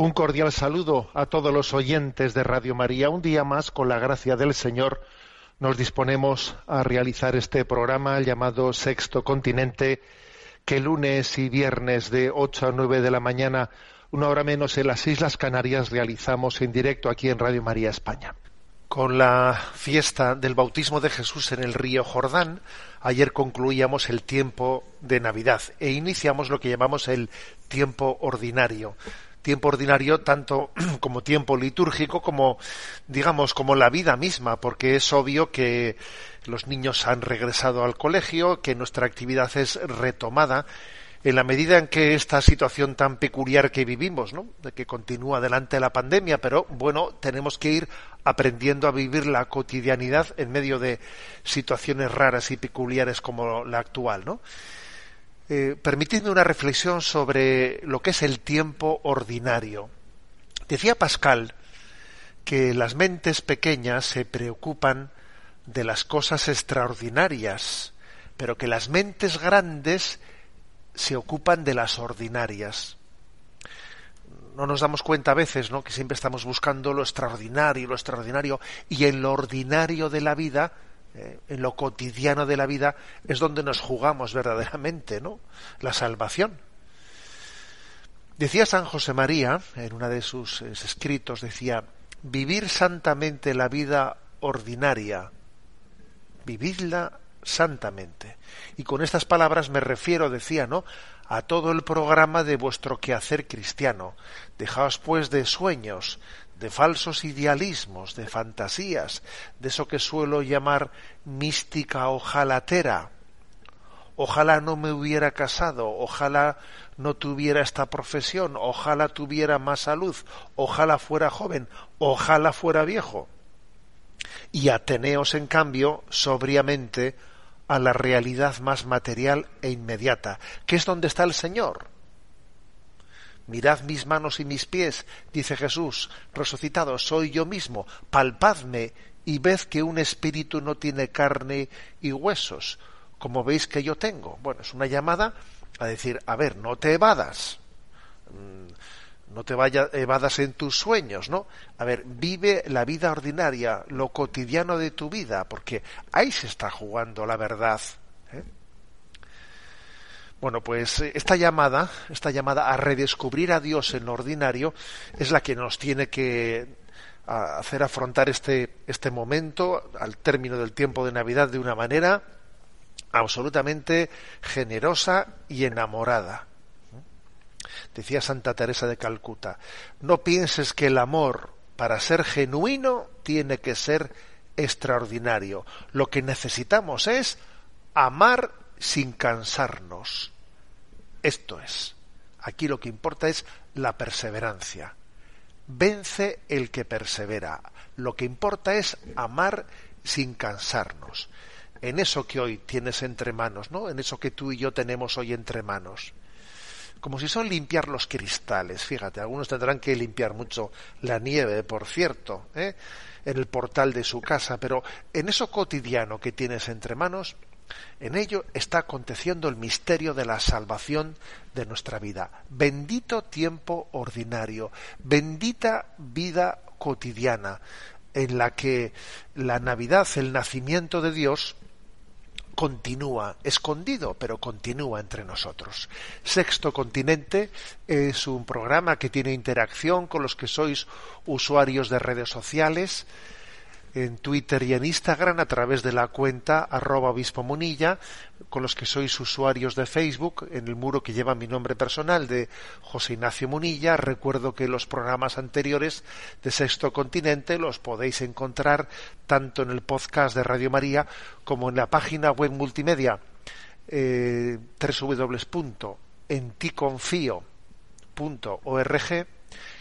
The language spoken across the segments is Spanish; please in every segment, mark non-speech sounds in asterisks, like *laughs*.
Un cordial saludo a todos los oyentes de Radio María. Un día más, con la gracia del Señor, nos disponemos a realizar este programa llamado Sexto Continente, que lunes y viernes de 8 a 9 de la mañana, una hora menos en las Islas Canarias, realizamos en directo aquí en Radio María España. Con la fiesta del bautismo de Jesús en el río Jordán, ayer concluíamos el tiempo de Navidad e iniciamos lo que llamamos el tiempo ordinario. Tiempo ordinario tanto *clears throat* como tiempo litúrgico como, digamos, como la vida misma, porque es obvio que los niños han regresado al colegio, que nuestra actividad es retomada en la medida en que esta situación tan peculiar que vivimos, ¿no? de que continúa adelante la pandemia, pero bueno, tenemos que ir aprendiendo a vivir la cotidianidad en medio de situaciones raras y peculiares como la actual, ¿no? Eh, permitidme una reflexión sobre lo que es el tiempo ordinario. Decía Pascal que las mentes pequeñas se preocupan de las cosas extraordinarias, pero que las mentes grandes se ocupan de las ordinarias. No nos damos cuenta a veces, ¿no? Que siempre estamos buscando lo extraordinario, lo extraordinario, y en lo ordinario de la vida, eh, en lo cotidiano de la vida, es donde nos jugamos verdaderamente, ¿no? La salvación. Decía San José María, en uno de sus eh, escritos, decía, vivir santamente la vida ordinaria, vividla santamente. Y con estas palabras me refiero, decía, ¿no? a todo el programa de vuestro quehacer cristiano. Dejaos pues de sueños, de falsos idealismos, de fantasías, de eso que suelo llamar mística ojalatera. Ojalá no me hubiera casado, ojalá no tuviera esta profesión, ojalá tuviera más salud, ojalá fuera joven, ojalá fuera viejo. Y ateneos, en cambio, sobriamente a la realidad más material e inmediata, que es donde está el Señor. Mirad mis manos y mis pies, dice Jesús, resucitado, soy yo mismo, palpadme y ved que un espíritu no tiene carne y huesos, como veis que yo tengo. Bueno, es una llamada a decir, a ver, no te evadas, mm, no te vayas, evadas en tus sueños, ¿no? A ver, vive la vida ordinaria, lo cotidiano de tu vida, porque ahí se está jugando la verdad. ¿eh? Bueno, pues eh, esta llamada, esta llamada a redescubrir a Dios en lo ordinario, es la que nos tiene que hacer afrontar este, este momento al término del tiempo de Navidad de una manera absolutamente generosa y enamorada. Decía Santa Teresa de Calcuta, no pienses que el amor para ser genuino tiene que ser extraordinario. Lo que necesitamos es amar sin cansarnos. Esto es. Aquí lo que importa es la perseverancia. Vence el que persevera. Lo que importa es amar sin cansarnos. En eso que hoy tienes entre manos, ¿no? En eso que tú y yo tenemos hoy entre manos como si son limpiar los cristales. Fíjate, algunos tendrán que limpiar mucho la nieve, por cierto, ¿eh? en el portal de su casa, pero en eso cotidiano que tienes entre manos, en ello está aconteciendo el misterio de la salvación de nuestra vida. Bendito tiempo ordinario, bendita vida cotidiana, en la que la Navidad, el nacimiento de Dios, continúa, escondido, pero continúa entre nosotros. Sexto Continente es un programa que tiene interacción con los que sois usuarios de redes sociales, en Twitter y en Instagram a través de la cuenta arroba obispo munilla, con los que sois usuarios de Facebook, en el muro que lleva mi nombre personal de José Ignacio Munilla. Recuerdo que los programas anteriores de Sexto Continente los podéis encontrar tanto en el podcast de Radio María como en la página web multimedia eh, www.enticonfio.org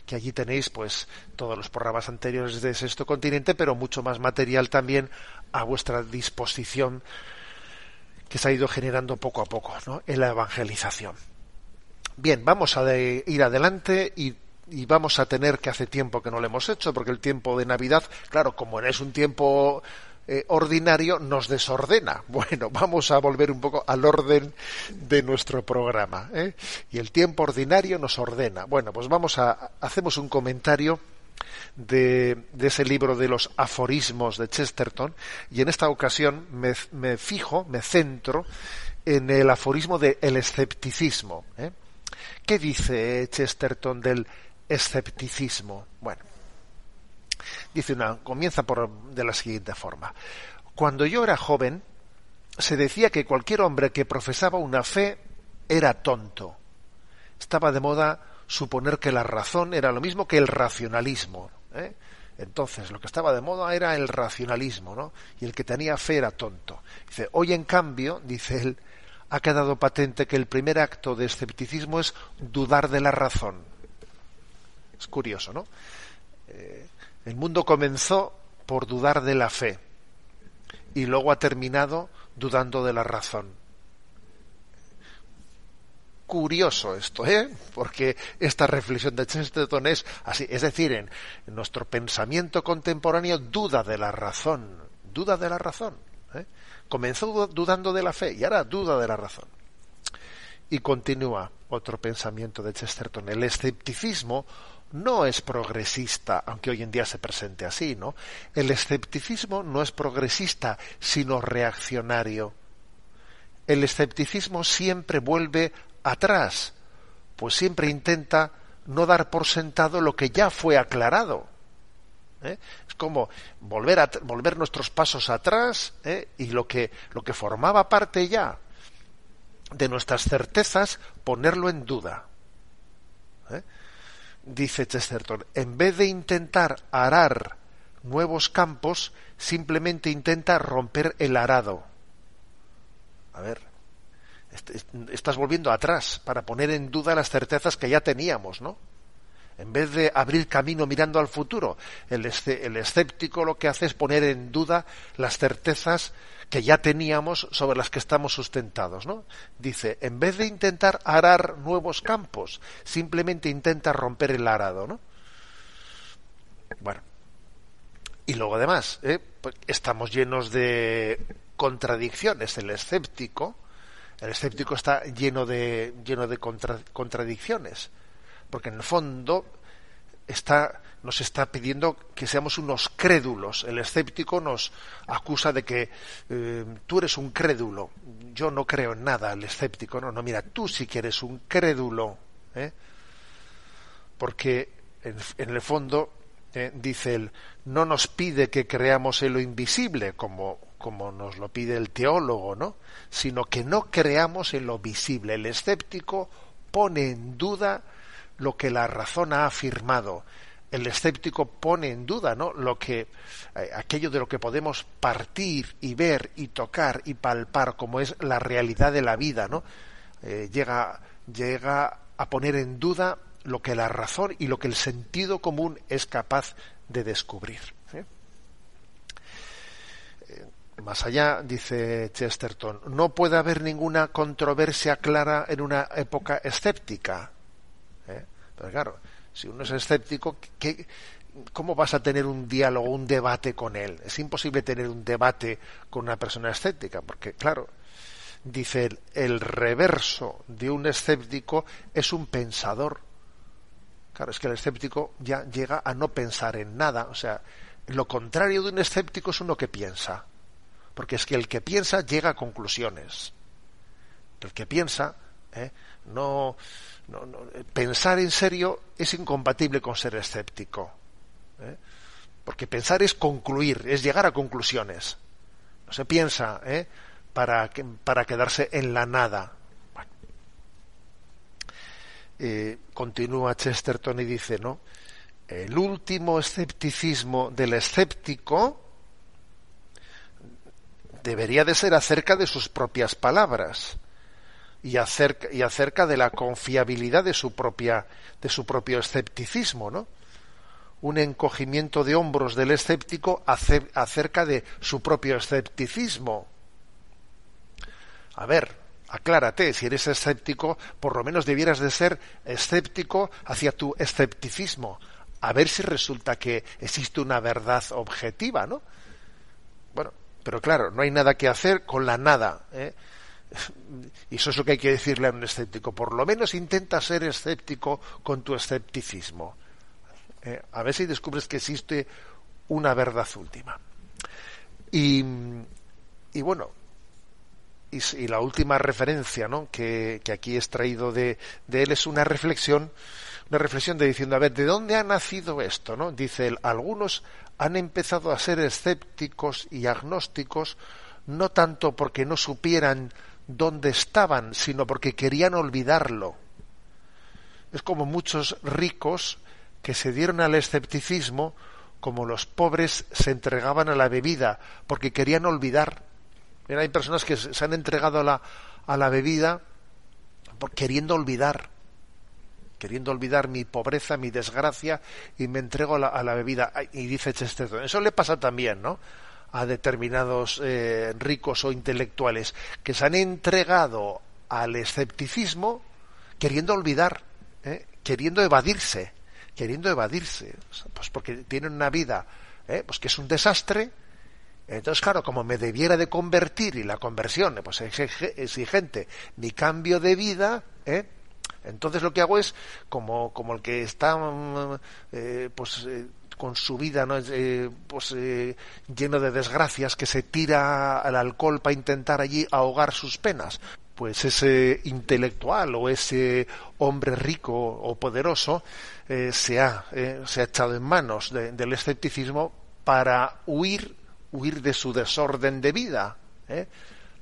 que allí tenéis pues todos los programas anteriores de Sexto Continente, pero mucho más material también a vuestra disposición que se ha ido generando poco a poco en la evangelización. Bien, vamos a ir adelante y, y, vamos a tener que hace tiempo que no lo hemos hecho, porque el tiempo de Navidad, claro, como es un tiempo eh, ordinario nos desordena. *laughs* Bueno, vamos a volver un poco al orden de nuestro programa. ¿eh? Y el tiempo ordinario nos ordena. Bueno, pues vamos a hacemos un comentario de, ese libro de los aforismos de Chesterton y en esta ocasión me, fijo, me centro en el aforismo del el escepticismo. ¿eh? ¿Qué dice Chesterton del escepticismo? Bueno, Dice una, comienza por, de la siguiente forma. Cuando yo era joven, se decía que cualquier hombre que profesaba una fe era tonto. Estaba de moda suponer que la razón era lo mismo que el racionalismo. ¿eh? Entonces, lo que estaba de moda era el racionalismo, ¿no? Y el que tenía fe era tonto. Hoy en cambio, dice él, ha quedado patente que el primer acto de escepticismo es dudar de la razón. Es curioso, ¿no? El mundo comenzó por dudar de la fe y luego ha terminado dudando de la razón. Curioso esto, ¿eh? Porque esta reflexión de Chesterton es así, es decir, en, nuestro pensamiento contemporáneo duda de la razón, duda de la razón. ¿eh? Comenzó dudando de la fe y ahora duda de la razón. Y continúa otro pensamiento de Chesterton. El escepticismo no es progresista, aunque hoy en día se presente así, ¿no? El escepticismo no es progresista, sino reaccionario. El escepticismo siempre vuelve atrás, pues siempre intenta no dar por sentado lo que ya fue aclarado. ¿eh? Es como volver, a, volver nuestros pasos atrás ¿eh? y lo que, lo que formaba parte ya de nuestras certezas, ponerlo en duda. ¿eh? Dice Chesterton, en vez de intentar arar nuevos campos, simplemente intenta romper el arado. A ver, estás volviendo atrás para poner en duda las certezas que ya teníamos, ¿no? En vez de abrir camino mirando al futuro, el, escéptico lo que hace es poner en duda las certezas que ya teníamos sobre las que estamos sustentados, ¿no? Dice, en vez de intentar arar nuevos campos, simplemente intenta romper el arado, ¿no? Bueno. Y luego además, ¿eh? pues estamos llenos de contradicciones. El escéptico, el escéptico está lleno de, lleno de contradicciones. Porque en el fondo está nos está pidiendo que seamos unos crédulos. El escéptico nos acusa de que eh, tú eres un crédulo. Yo no creo en nada, el escéptico. No, no, mira, tú sí que eres un crédulo. ¿eh? Porque en, el fondo, eh, dice él, no nos pide que creamos en lo invisible, como, como nos lo pide el teólogo, ¿no? Sino que no creamos en lo visible. El escéptico pone en duda lo que la razón ha afirmado el escéptico pone en duda ¿no? lo que eh, aquello de lo que podemos partir y ver y tocar y palpar como es la realidad de la vida no eh, llega llega a poner en duda lo que la razón y lo que el sentido común es capaz de descubrir ¿eh? más allá dice Chesterton no puede haber ninguna controversia clara en una época escéptica pero claro si uno es escéptico, ¿qué, ¿cómo vas a tener un diálogo, un debate con él? Es imposible tener un debate con una persona escéptica, porque, claro, dice él, el reverso de un escéptico es un pensador. Claro, es que el escéptico ya llega a no pensar en nada. O sea, lo contrario de un escéptico es uno que piensa. porque es que el que piensa llega a conclusiones. El que piensa, ¿eh? no, no, pensar en serio es incompatible con ser escéptico. ¿eh? Porque pensar es concluir, es llegar a conclusiones. No se piensa ¿eh? para, para quedarse en la nada. Eh, continúa Chesterton y dice, ¿no? El último escepticismo del escéptico debería de ser acerca de sus propias palabras y acerca, y acerca de la confiabilidad de su propia de su propio escepticismo, ¿no? Un encogimiento de hombros del escéptico acerca de su propio escepticismo. A ver, aclárate, si eres escéptico, por lo menos debieras de ser escéptico hacia tu escepticismo, a ver si resulta que existe una verdad objetiva, ¿no? Bueno, pero claro, no hay nada que hacer con la nada. ¿eh? Y eso es lo que hay que decirle a un escéptico. Por lo menos intenta ser escéptico con tu escepticismo. ¿eh? a ver si descubres que existe una verdad última. Y, y bueno, y, la última referencia ¿no? que, aquí he extraído de, de, él es una reflexión, una reflexión de diciendo, a ver, ¿de dónde ha nacido esto? ¿no? Dice él, algunos han empezado a ser escépticos y agnósticos no tanto porque no supieran dónde estaban, sino porque querían olvidarlo. Es como muchos ricos que se dieron al escepticismo como los pobres se entregaban a la bebida, porque querían olvidar hay personas que se han entregado a la, a la bebida queriendo olvidar, queriendo olvidar mi pobreza, mi desgracia, y me entrego a la, a la bebida. Y dice Chesterton, eso le pasa también, ¿no? A determinados eh, ricos o intelectuales que se han entregado al escepticismo queriendo olvidar, ¿eh? queriendo evadirse, queriendo evadirse, pues porque tienen una vida ¿eh? pues que es un desastre entonces, claro, como me debiera de convertir y la conversión, pues es exigente, mi cambio de vida, ¿eh? entonces lo que hago es como, como el que está eh, pues eh, con su vida ¿no? pues lleno de desgracias que se tira al alcohol para intentar allí ahogar sus penas pues ese intelectual o ese hombre rico o poderoso se ha se ha echado en manos del escepticismo para huir huir de su desorden de vida, ¿eh?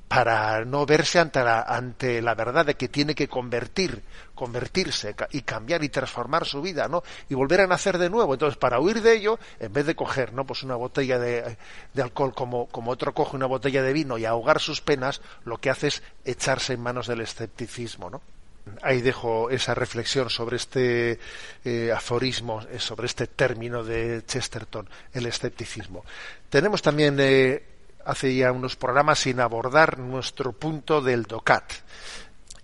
Para no verse ante la, ante la verdad de que tiene que convertir, convertirse y cambiar y transformar su vida, ¿no? Y volver a nacer de nuevo. Entonces, para huir de ello, en vez de coger, ¿no? Pues una botella de, de alcohol como, como otro coge una botella de vino y ahogar sus penas, lo que hace es echarse en manos del escepticismo, ¿no? ahí dejo esa reflexión sobre este eh, aforismo, eh, sobre este término de Chesterton, el escepticismo. Tenemos también eh, hace ya unos programas sin abordar nuestro punto del DOCAT.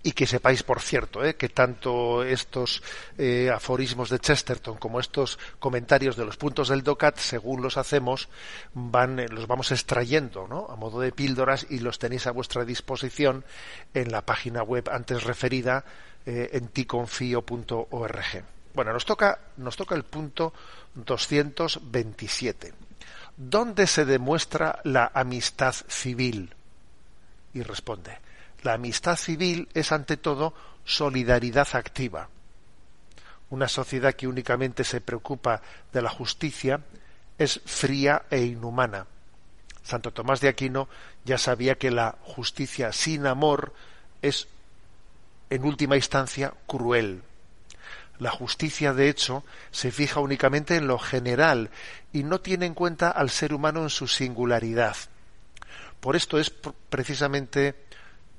Y que sepáis, por cierto, que tanto estos aforismos de Chesterton como estos comentarios de los puntos del DOCAT, según los hacemos, van, los vamos extrayendo a modo de píldoras y los tenéis a vuestra disposición en la página web antes referida eh, en ticonfio.org. Bueno, nos toca, nos toca el punto 227. ¿Dónde se demuestra la amistad civil? Y responde, la amistad civil es ante todo solidaridad activa. Una sociedad que únicamente se preocupa de la justicia es fría e inhumana. Santo Tomás de Aquino ya sabía que la justicia sin amor es en última instancia, cruel. La justicia, de hecho, se fija únicamente en lo general y no tiene en cuenta al ser humano en su singularidad. Por esto es precisamente,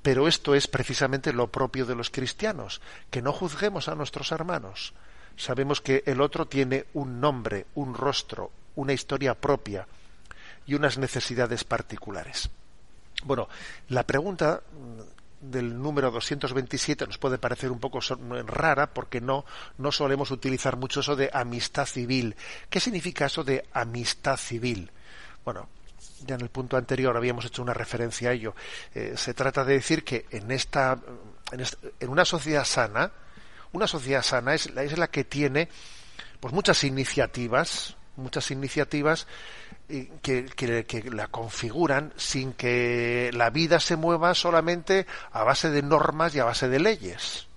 pero esto es precisamente lo propio de los cristianos, que no juzguemos a nuestros hermanos. Sabemos que el otro tiene un nombre, un rostro, una historia propia y unas necesidades particulares. Bueno, la pregunta del número 227 nos puede parecer un poco rara porque no, no solemos utilizar mucho eso de amistad civil. ¿Qué significa eso de amistad civil? Bueno, ya en el punto anterior habíamos hecho una referencia a ello. Eh, se trata de decir que en esta, en, una sociedad sana, una sociedad sana es, es la que tiene pues muchas iniciativas, muchas iniciativas que, que, la configuran sin que la vida se mueva solamente a base de normas y a base de leyes.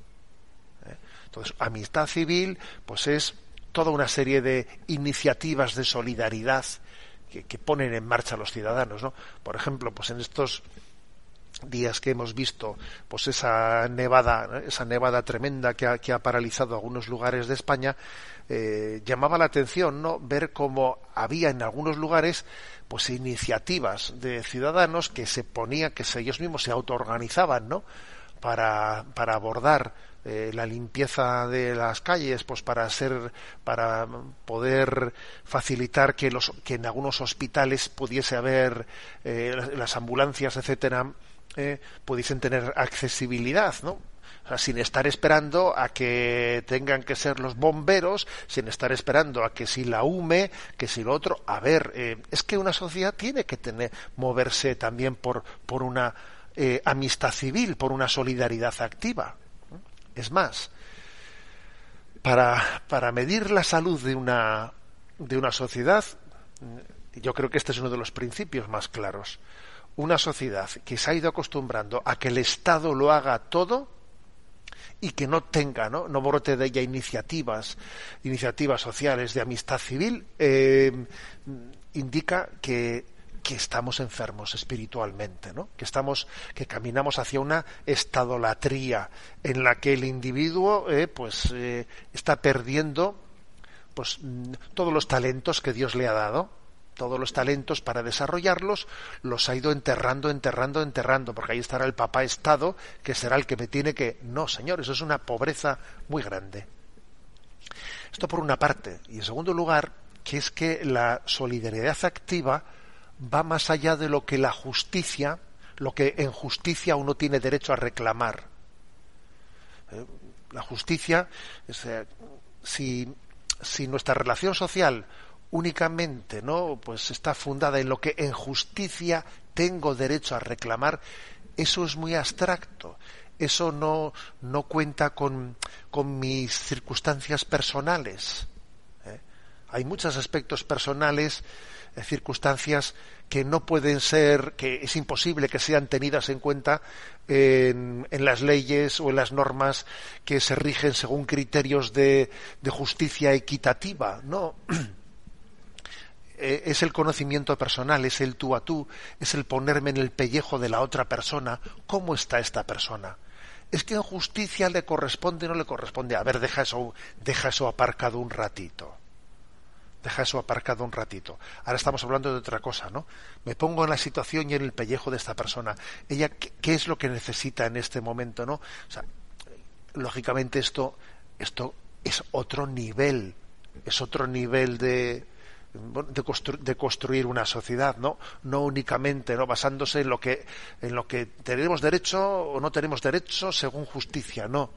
¿Eh? Entonces, amistad civil, pues es toda una serie de iniciativas de solidaridad que, que ponen en marcha los ciudadanos, ¿no? Por ejemplo, pues en estos días que hemos visto pues esa nevada esa nevada tremenda que ha, que ha paralizado algunos lugares de España eh, llamaba la atención no ver cómo había en algunos lugares pues iniciativas de ciudadanos que se ponían que ellos mismos se autoorganizaban no para, para abordar eh, la limpieza de las calles pues para ser para poder facilitar que los que en algunos hospitales pudiese haber eh, las ambulancias etcétera eh, pudiesen tener accesibilidad, ¿no? sin estar esperando a que tengan que ser los bomberos, sin estar esperando a que si la UME, que si lo otro. A ver, eh, es que una sociedad tiene que tener, moverse también por, por una eh, amistad civil, por una solidaridad activa. Es más, para, para medir la salud de una, de una sociedad, yo creo que este es uno de los principios más claros una sociedad que se ha ido acostumbrando a que el Estado lo haga todo y que no tenga, no, no brote de ella iniciativas, iniciativas sociales de amistad civil, eh, indica que, que estamos enfermos espiritualmente, ¿no? que estamos, que caminamos hacia una estadolatría en la que el individuo eh, pues eh, está perdiendo pues todos los talentos que Dios le ha dado todos los talentos para desarrollarlos, los ha ido enterrando, enterrando, enterrando, porque ahí estará el papá Estado, que será el que me tiene que... No, señor, eso es una pobreza muy grande. Esto por una parte. Y en segundo lugar, que es que la solidaridad activa va más allá de lo que la justicia, lo que en justicia uno tiene derecho a reclamar. Eh, la justicia, si, si nuestra relación social únicamente no pues está fundada en lo que en justicia tengo derecho a reclamar eso es muy abstracto eso no no cuenta con, con mis circunstancias personales ¿eh? hay muchos aspectos personales eh, circunstancias que no pueden ser, que es imposible que sean tenidas en cuenta en, en, las leyes o en las normas que se rigen según criterios de, de justicia equitativa. No, *clears throat* Eh, es el conocimiento personal, es el tú a tú, es el ponerme en el pellejo de la otra persona. ¿Cómo está esta persona? Es que en justicia le corresponde o no le corresponde. A ver, deja eso, deja eso aparcado un ratito. Deja eso aparcado un ratito. Ahora estamos hablando de otra cosa, ¿no? Me pongo en la situación y en el pellejo de esta persona. Ella, ¿qué, qué es lo que necesita en este momento, no? O sea, lógicamente esto, esto es otro nivel, es otro nivel de, de, construir una sociedad, ¿no? No únicamente, ¿no? Basándose en lo que, en lo que tenemos derecho o no tenemos derecho según justicia, no.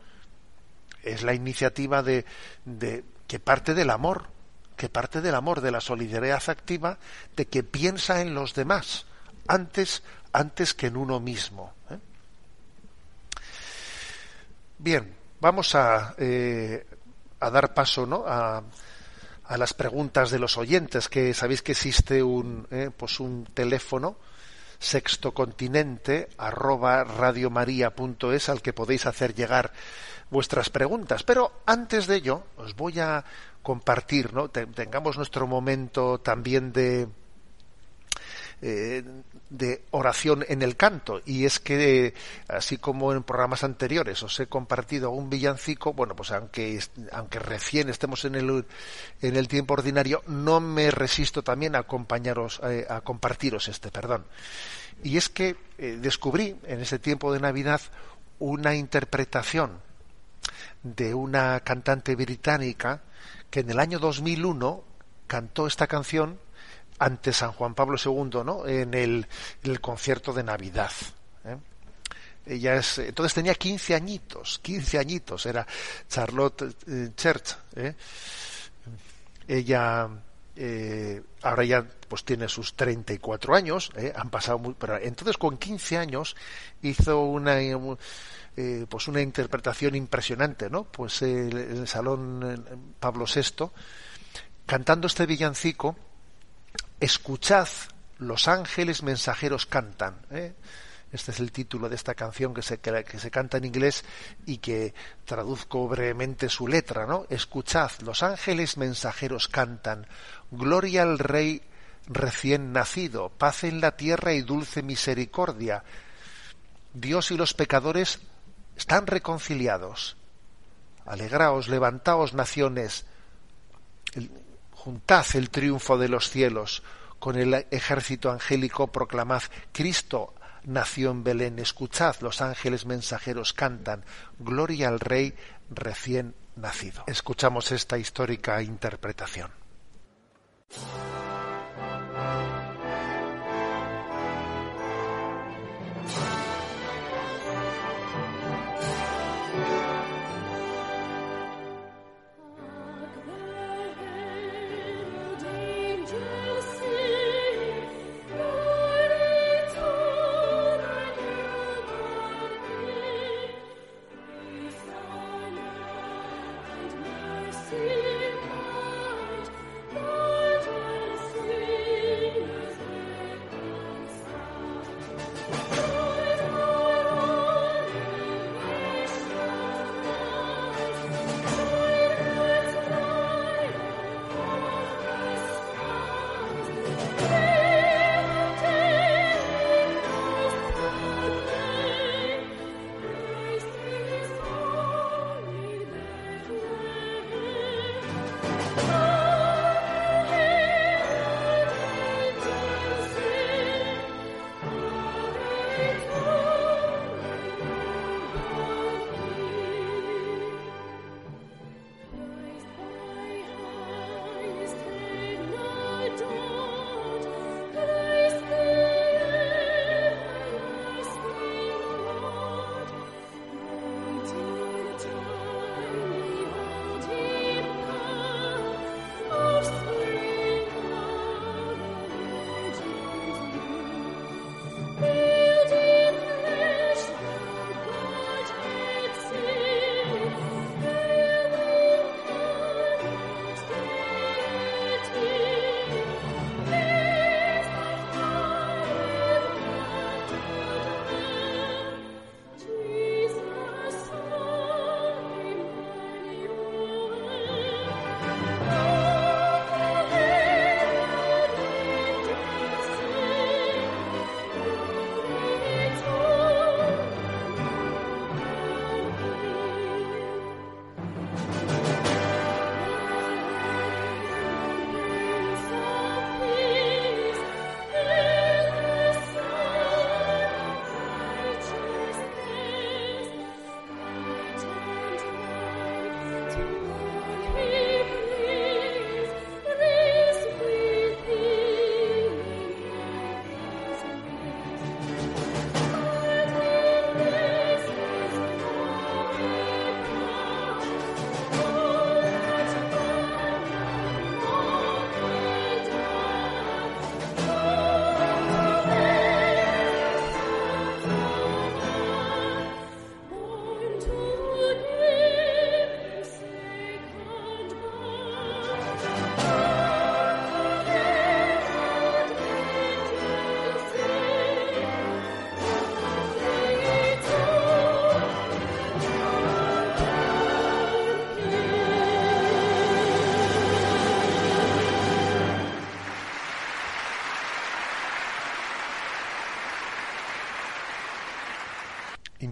Es la iniciativa de, de que parte del amor, que parte del amor, de la solidaridad activa, de que piensa en los demás antes, antes que en uno mismo. ¿eh? Bien, vamos a, eh, a dar paso, ¿no? A, a las preguntas de los oyentes, que sabéis que existe un, eh, pues un teléfono sextocontinente arroba radiomaria.es al que podéis hacer llegar vuestras preguntas. Pero antes de ello, os voy a compartir, ¿no? tengamos nuestro momento también de, eh, de oración en el canto. Y es que así como en programas anteriores os he compartido un villancico bueno pues aunque aunque recién estemos en el en el tiempo ordinario no me resisto también a acompañaros eh, a compartiros este perdón. Y es que eh, descubrí en ese tiempo de navidad una interpretación de una cantante británica que en el año 2001 cantó esta canción ante San Juan Pablo II, ¿no? En el, concierto de Navidad. ¿eh? Ella es, entonces tenía 15 añitos, 15 añitos, era Charlotte eh, Church. ¿eh? Ella ahora ya pues tiene sus 34 años, han pasado muy, pero entonces con 15 años hizo una pues una interpretación impresionante, ¿no? Pues el, el salón Pablo VI cantando este villancico Escuchad, los ángeles mensajeros cantan. ¿eh? Este es el título de esta canción que se, que se canta en inglés y que traduzco brevemente su letra, ¿no? Escuchad, los ángeles mensajeros cantan, gloria al Rey recién nacido, paz en la tierra y dulce misericordia. Dios y los pecadores están reconciliados. Alegraos, levantaos naciones, juntad el triunfo de los cielos, con el ejército angélico proclamad, Cristo nació en Belén, escuchad, los ángeles mensajeros cantan, gloria al Rey recién nacido. Escuchamos esta histórica interpretación.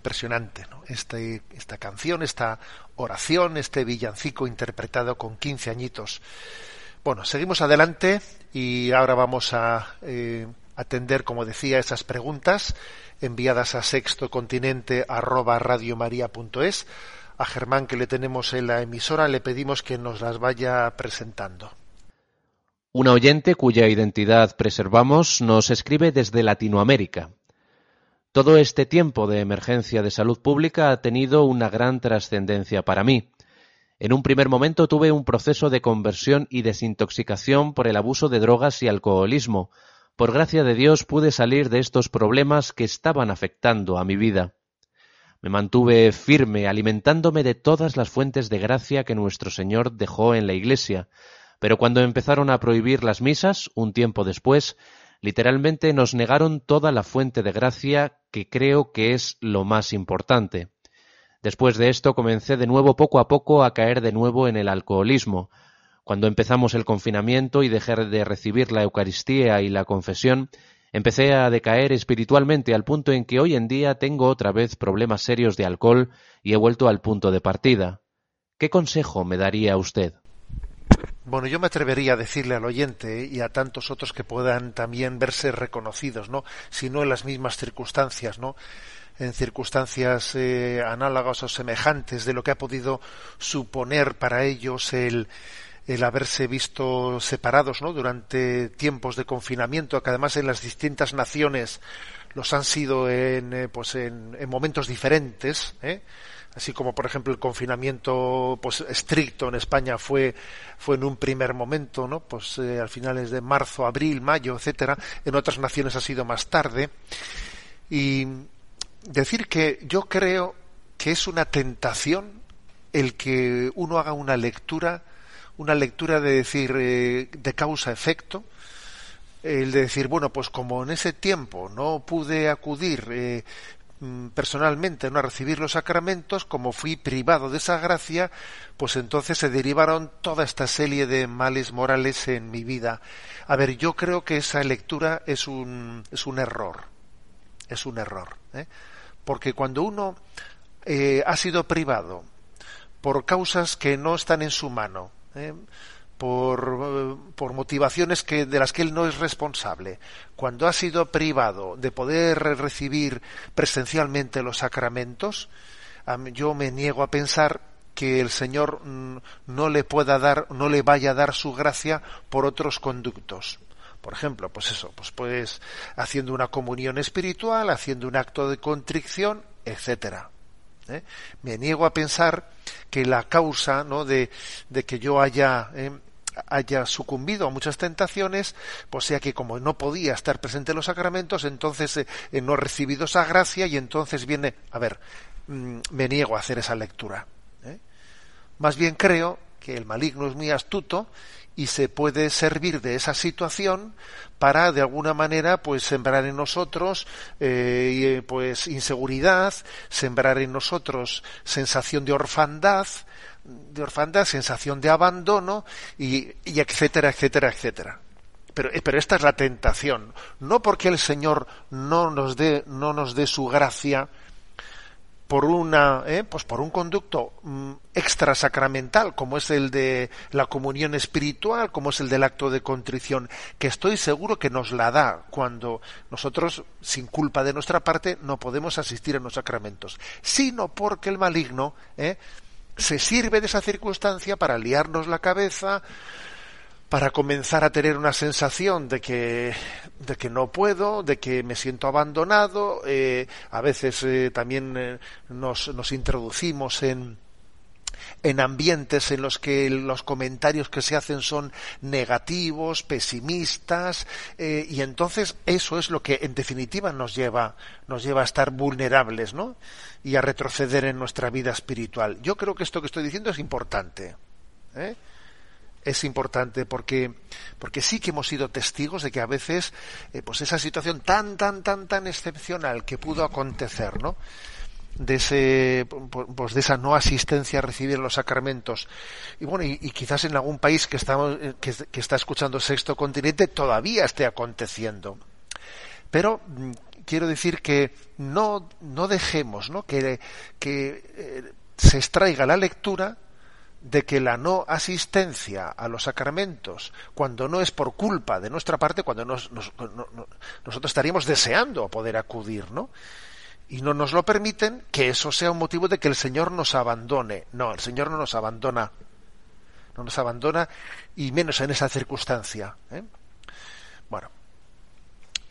Impresionante. Este, esta canción, esta oración, este villancico interpretado con 15 añitos. Bueno, seguimos adelante y ahora vamos a eh, atender, como decía, esas preguntas enviadas a sextocontinente arroba radiomaria.es. A Germán, que le tenemos en la emisora, le pedimos que nos las vaya presentando. Una oyente cuya identidad preservamos nos escribe desde Latinoamérica. Todo este tiempo de emergencia de salud pública ha tenido una gran trascendencia para mí. En un primer momento tuve un proceso de conversión y desintoxicación por el abuso de drogas y alcoholismo. Por gracia de Dios pude salir de estos problemas que estaban afectando a mi vida. Me mantuve firme, alimentándome de todas las fuentes de gracia que nuestro Señor dejó en la Iglesia, Pero cuando empezaron a prohibir las misas, un tiempo después, literalmente nos negaron toda la fuente de gracia que creo que es lo más importante. Después de esto comencé de nuevo poco a poco a caer de nuevo en el alcoholismo. Cuando empezamos el confinamiento y dejé de recibir la Eucaristía y la confesión, empecé a decaer espiritualmente al punto en que hoy en día tengo otra vez problemas serios de alcohol y he vuelto al punto de partida. ¿Qué consejo me daría usted? Bueno, yo me atrevería a decirle al oyente y a tantos otros que puedan también verse reconocidos, ¿no? Si no en las mismas circunstancias, ¿no? En circunstancias eh, análogas o semejantes de lo que ha podido suponer para ellos el, el haberse visto separados, ¿no? Durante tiempos de confinamiento, que además en las distintas naciones los han sido en, eh, pues en, en momentos diferentes, ¿eh? Así como por ejemplo el confinamiento pues estricto en España fue fue en un primer momento no pues eh, al finales de marzo abril mayo etcétera. En otras naciones ha sido más tarde. Y decir que yo creo que es una tentación el que uno haga una lectura una lectura de decir eh, de causa efecto el de decir bueno pues como en ese tiempo no pude acudir eh, personalmente no a recibir los sacramentos, como fui privado de esa gracia, pues entonces se derivaron toda esta serie de males morales en mi vida. A ver, yo creo que esa lectura es un, es un error, es un error, ¿eh? porque cuando uno eh, ha sido privado por causas que no están en su mano, ¿eh? Por, por, motivaciones que, de las que él no es responsable, cuando ha sido privado de poder recibir presencialmente los sacramentos, yo me niego a pensar que el Señor mm, no le pueda dar, no le vaya a dar su gracia por otros conductos. Por ejemplo, pues eso, pues pues haciendo una comunión espiritual, haciendo un acto de contrición, etcétera. ¿eh? Me niego a pensar que la causa ¿no? de, de que yo haya eh, haya sucumbido a muchas tentaciones, pues sea que como no podía estar presente en los sacramentos, entonces eh, eh, no ha recibido esa gracia y entonces viene, a ver, mm, me niego a hacer esa lectura. ¿eh? Más bien creo que el maligno es muy astuto y se puede servir de esa situación para de alguna manera pues sembrar en nosotros pues inseguridad sembrar en nosotros sensación de orfandad de orfandad, sensación de abandono y, etcétera, etcétera, etcétera. Pero, eh, pero, esta es la tentación. No porque el Señor no nos dé, no nos dé su gracia por una, eh, pues por un conducto mm, extra sacramental, como es el de la comunión espiritual, como es el del acto de contrición, que estoy seguro que nos la da cuando nosotros, sin culpa de nuestra parte, no podemos asistir a los sacramentos, sino porque el maligno, eh, se sirve de esa circunstancia para liarnos la cabeza, para comenzar a tener una sensación de que, de que no puedo, de que me siento abandonado. Eh, a veces eh, también eh, nos, nos introducimos en, en ambientes en los que los comentarios que se hacen son negativos, pesimistas, eh, y entonces eso es lo que en definitiva nos lleva, nos lleva a estar vulnerables, ¿no? Y a retroceder en nuestra vida espiritual. Yo creo que esto que estoy diciendo es importante. ¿eh? es importante porque porque sí que hemos sido testigos de que a veces eh, pues esa situación tan tan tan tan excepcional que pudo acontecer no de ese pues de esa no asistencia a recibir los sacramentos. Y bueno y, quizás en algún país que estamos eh, que, está escuchando sexto continente todavía esté aconteciendo. Pero mm, quiero decir que no no dejemos no que, que eh, se extraiga la lectura de que la no asistencia a los sacramentos, cuando no es por culpa de nuestra parte, cuando nosotros estaríamos deseando poder acudir, ¿no? Y no nos lo permiten, que eso sea un motivo de que el Señor nos abandone. No, el Señor no nos abandona. No nos abandona y menos en esa circunstancia. ¿eh? Bueno,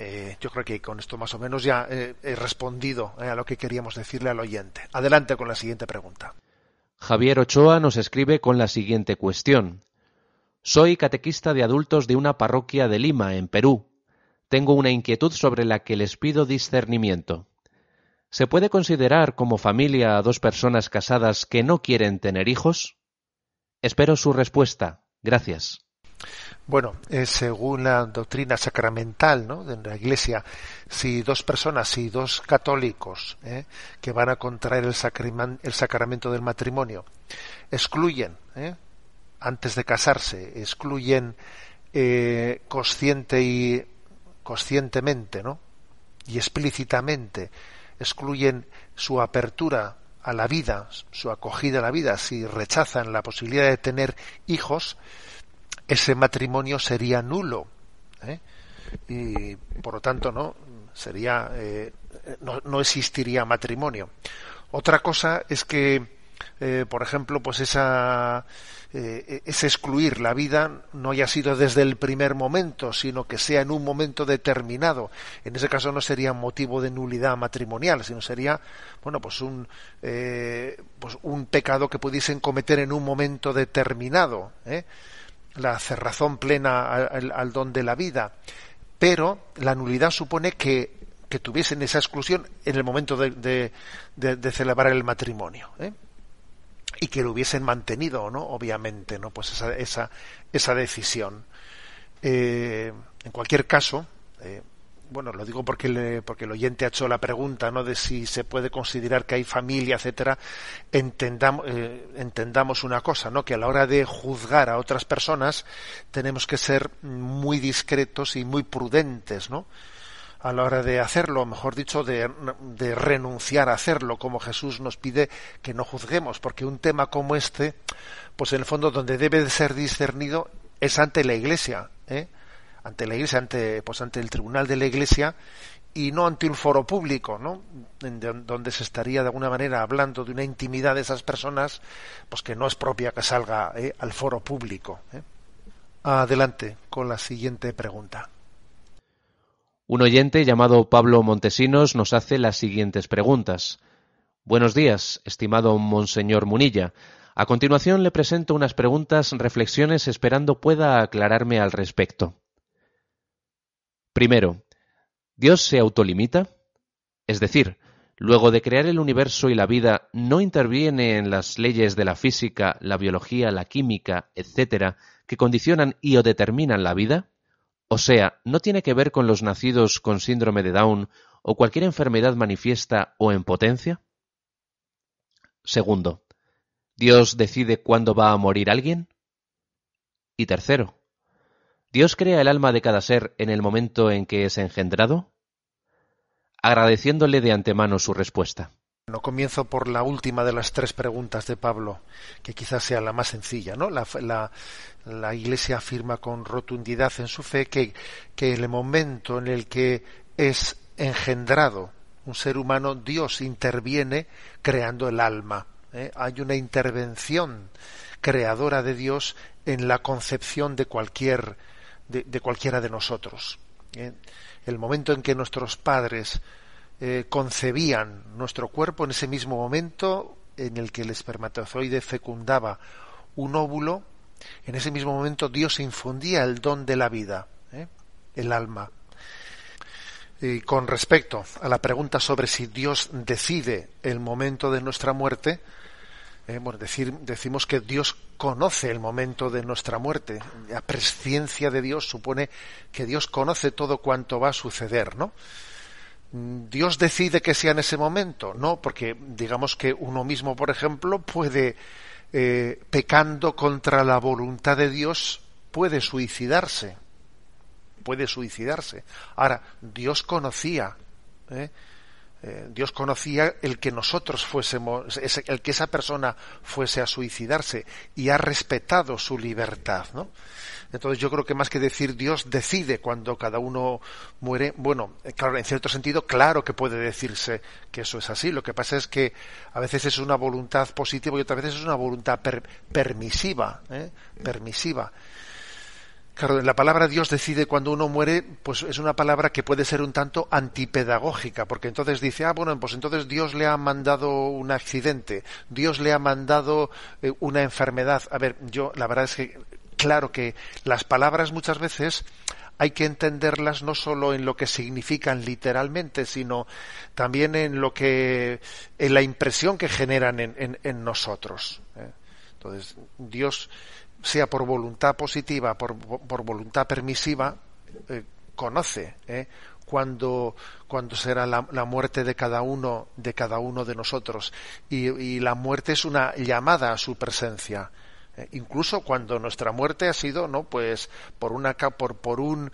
eh, yo creo que con esto más o menos ya eh, he respondido a lo que queríamos decirle al oyente. Adelante con la siguiente pregunta. Javier Ochoa nos escribe con la siguiente cuestión. Soy catequista de adultos de una parroquia de Lima, en Perú. Tengo una inquietud sobre la que les pido discernimiento. ¿Se puede considerar como familia a dos personas casadas que no quieren tener hijos? Espero su respuesta. Gracias. Bueno, eh, según la doctrina sacramental ¿no? de la Iglesia, si dos personas, si dos católicos eh, que van a contraer el, sacramento del matrimonio excluyen, eh, antes de casarse, excluyen consciente y conscientemente, ¿no? y explícitamente excluyen su apertura a la vida, su acogida a la vida, si rechazan la posibilidad de tener hijos, ese matrimonio sería nulo. ¿eh? Y por lo tanto, no sería eh, no, existiría matrimonio. Otra cosa es que, eh, por ejemplo, pues esa ese excluir la vida no haya sido desde el primer momento, sino que sea en un momento determinado. En ese caso no sería motivo de nulidad matrimonial, sino sería, bueno, pues un, pues un pecado que pudiesen cometer en un momento determinado. ¿eh? la cerrazón plena al, don de la vida, pero la nulidad supone que, tuviesen esa exclusión en el momento de, de, celebrar el matrimonio. ¿eh? Y que lo hubiesen mantenido, ¿no? Obviamente, ¿no? Pues esa, esa, esa decisión. Eh, en cualquier caso, eh, bueno, lo digo porque, le, porque el oyente ha hecho la pregunta, ¿no? De si se puede considerar que hay familia, etcétera. Entendamos, eh, entendamos una cosa, ¿no? Que a la hora de juzgar a otras personas tenemos que ser muy discretos y muy prudentes, ¿no? A la hora de hacerlo, mejor dicho, de, renunciar a hacerlo, como Jesús nos pide que no juzguemos, porque un tema como este, pues en el fondo donde debe de ser discernido es ante la Iglesia, ¿eh? ante la Iglesia, ante, pues ante el tribunal de la Iglesia y no ante un foro público, ¿no? donde se estaría de alguna manera hablando de una intimidad de esas personas, pues que no es propia que salga ¿eh? al foro público. ¿eh? Adelante con la siguiente pregunta. Un oyente llamado Pablo Montesinos nos hace las siguientes preguntas. Buenos días, estimado Monseñor Munilla. A continuación le presento unas preguntas, reflexiones, esperando pueda aclararme al respecto. Primero, ¿Dios se autolimita? Es decir, luego de crear el universo y la vida, ¿no interviene en las leyes de la física, la biología, la química, etcétera, que condicionan y o determinan la vida? O sea, ¿no tiene que ver con los nacidos con síndrome de Down o cualquier enfermedad manifiesta o en potencia? Segundo, ¿Dios decide cuándo va a morir alguien? Y tercero, ¿Dios crea el alma de cada ser en el momento en que es engendrado? Agradeciéndole de antemano su respuesta. No comienzo por la última de las tres preguntas de Pablo, que quizás sea la más sencilla, ¿no? La, la, Iglesia afirma con rotundidad en su fe que, que en el momento en el que es engendrado un ser humano, Dios interviene creando el alma. ¿eh? Hay una intervención creadora de Dios en la concepción de cualquier de, cualquiera de nosotros. ¿eh? El momento en que nuestros padres eh, concebían nuestro cuerpo, en ese mismo momento en el que el espermatozoide fecundaba un óvulo, en ese mismo momento Dios infundía el don de la vida, ¿eh? el alma. Y con respecto a la pregunta sobre si Dios decide el momento de nuestra muerte, eh, bueno, decir, decimos que Dios conoce el momento de nuestra muerte. La presciencia de Dios supone que Dios conoce todo cuanto va a suceder, ¿no? Dios decide que sea en ese momento, no, porque digamos que uno mismo, por ejemplo, puede, eh, pecando contra la voluntad de Dios, puede suicidarse, puede suicidarse. Ahora, Dios conocía ¿eh? Eh, Dios conocía el que nosotros fuésemos, el que esa persona fuese a suicidarse y ha respetado su libertad, ¿no? Entonces yo creo que más que decir Dios decide cuando cada uno muere, bueno, eh, claro, en cierto sentido, claro que puede decirse que eso es así. Lo que pasa es que a veces es una voluntad positiva y otras veces es una voluntad permisiva, ¿eh? permisiva. Claro, la palabra Dios decide cuando uno muere, pues es una palabra que puede ser un tanto antipedagógica, porque entonces dice, ah, bueno, pues entonces Dios le ha mandado un accidente, Dios le ha mandado eh, una enfermedad. A ver, yo la verdad es que, claro que las palabras muchas veces hay que entenderlas no solo en lo que significan literalmente, sino también en lo que, en la impresión que generan en, nosotros. ¿eh? Entonces, Dios sea por voluntad positiva, por, por voluntad permisiva, eh, conoce ¿eh? cuando, cuando será la, la, muerte de cada uno de cada uno de nosotros. Y, y la muerte es una llamada a su presencia. Eh, incluso cuando nuestra muerte ha sido no pues por una por, por un,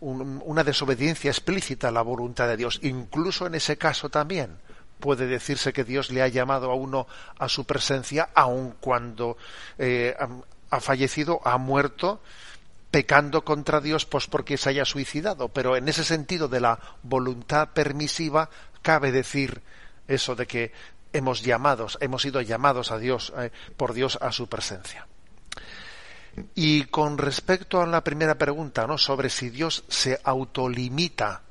un, una desobediencia explícita a la voluntad de Dios. Incluso en ese caso también puede decirse que Dios le ha llamado a uno a su presencia aun cuando eh, ha, fallecido ha muerto pecando contra Dios pues porque se haya suicidado, pero en ese sentido de la voluntad permisiva cabe decir eso de que hemos llamados, hemos sido llamados a Dios eh, por Dios a su presencia. Y con respecto a la primera pregunta, ¿no? sobre si Dios se autolimita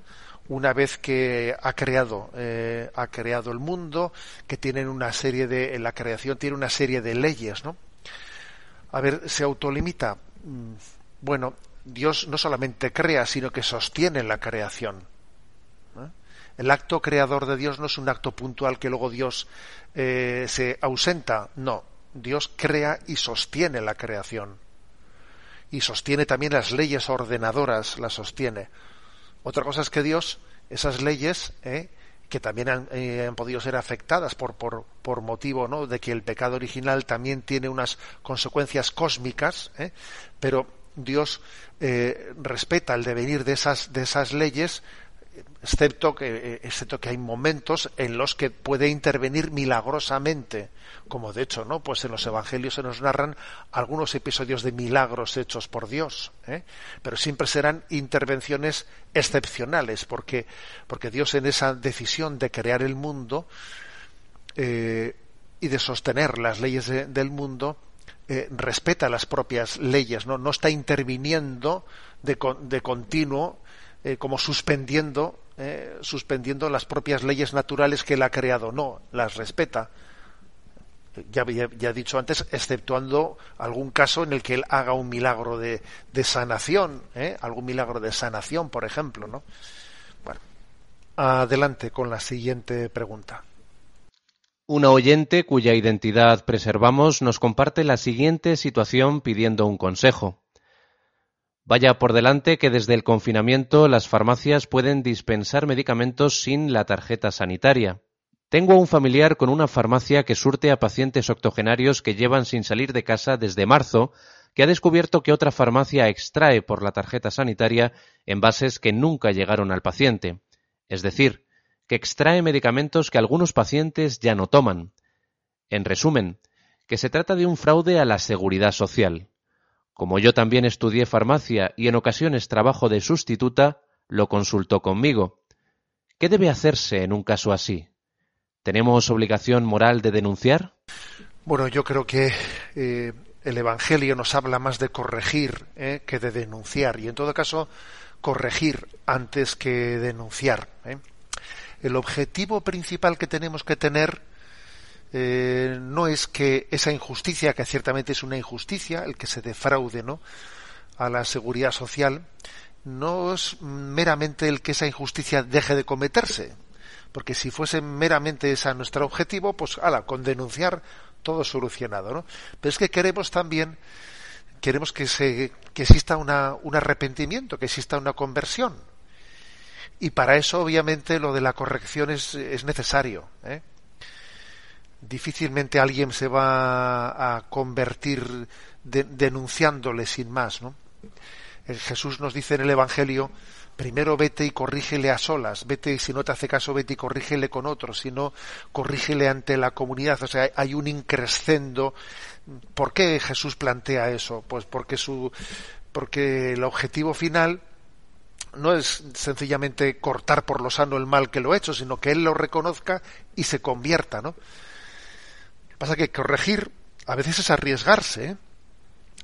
una vez que ha creado eh, ha creado el mundo, que tienen una serie de la creación tiene una serie de leyes, ¿no? A ver, se autolimita bueno, Dios no solamente crea, sino que sostiene la creación. ¿eh? El acto creador de Dios no es un acto puntual que luego Dios eh, se ausenta, no, Dios crea y sostiene la creación. Y sostiene también las leyes ordenadoras, las sostiene. Otra cosa es que Dios, esas leyes, ¿eh? Que también han, eh, han, podido ser afectadas por, por, por motivo ¿no? de que el pecado original también tiene unas consecuencias cósmicas, ¿eh? pero Dios eh, respeta el devenir de esas, de esas leyes, excepto que, eh, excepto que hay momentos en los que puede intervenir milagrosamente, como de hecho, ¿no? Pues en los evangelios se nos narran algunos episodios de milagros hechos por Dios, ¿eh? pero siempre serán intervenciones excepcionales, porque, porque Dios en esa decisión de crear el mundo eh, y de sostener las leyes de, del mundo, respeta las propias leyes, no, no está interviniendo de, de continuo, eh, como suspendiendo, eh, suspendiendo las propias leyes naturales que él ha creado, no, las respeta. Ya, he dicho antes, exceptuando algún caso en el que él haga un milagro de, de sanación, ¿eh? algún milagro de sanación, por ejemplo, ¿no? Bueno, adelante con la siguiente pregunta. Una oyente cuya identidad preservamos nos comparte la siguiente situación pidiendo un consejo. Vaya por delante que desde el confinamiento las farmacias pueden dispensar medicamentos sin la tarjeta sanitaria. Tengo un familiar con una farmacia que surte a pacientes octogenarios que llevan sin salir de casa desde marzo, que ha descubierto que otra farmacia extrae por la tarjeta sanitaria envases que nunca llegaron al paciente. Es decir, que extrae medicamentos que algunos pacientes ya no toman. En resumen, que se trata de un fraude a la seguridad social. Como yo también estudié farmacia y en ocasiones trabajo de sustituta, lo consultó conmigo. ¿Qué debe hacerse en un caso así? ¿Tenemos obligación moral de denunciar? Bueno, yo creo que eh, el Evangelio nos habla más de corregir eh, que de denunciar, y en todo caso, corregir antes que denunciar. Eh el objetivo principal que tenemos que tener eh, no es que esa injusticia, que ciertamente es una injusticia, el que se defraude ¿no? a la seguridad social, no es meramente el que esa injusticia deje de cometerse, porque si fuese meramente ese nuestro objetivo, pues ala, con denunciar todo solucionado, ¿no? Pero es que queremos también queremos que se que exista una, un arrepentimiento, que exista una conversión y para eso, obviamente, lo de la corrección es, es necesario. ¿eh? Difícilmente alguien se va a convertir de, denunciándole sin más. ¿no? El Jesús nos dice en el Evangelio, primero vete y corrígele a solas, vete y si no te hace caso, vete y corrígele con otros, si no, corrígele ante la comunidad. O sea, hay un increscendo. ¿Por qué Jesús plantea eso? Pues porque su, porque el objetivo final no es sencillamente cortar por lo sano el mal que lo ha hecho, sino que él lo reconozca y se convierta, ¿no? Pasa que corregir a veces es arriesgarse, ¿eh?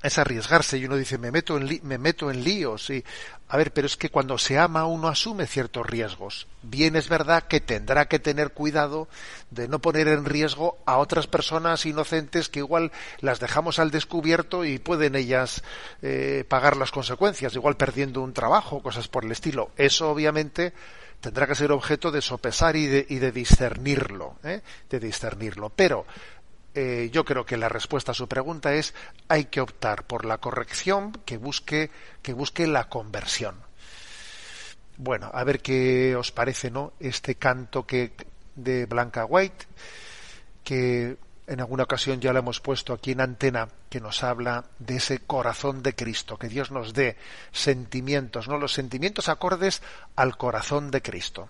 es arriesgarse y uno dice me meto en me meto en líos y a ver pero es que cuando se ama uno asume ciertos riesgos bien es verdad que tendrá que tener cuidado de no poner en riesgo a otras personas inocentes que igual las dejamos al descubierto y pueden ellas eh, pagar las consecuencias igual perdiendo un trabajo cosas por el estilo eso obviamente tendrá que ser objeto de sopesar y de, y de discernirlo ¿eh? de discernirlo pero eh, yo creo que la respuesta a su pregunta es hay que optar por la corrección que busque, que busque la conversión. Bueno, a ver qué os parece, ¿no? Este canto que de Blanca White, que en alguna ocasión ya lo hemos puesto aquí en antena, que nos habla de ese corazón de Cristo, que Dios nos dé sentimientos, ¿no? Los sentimientos acordes al corazón de Cristo.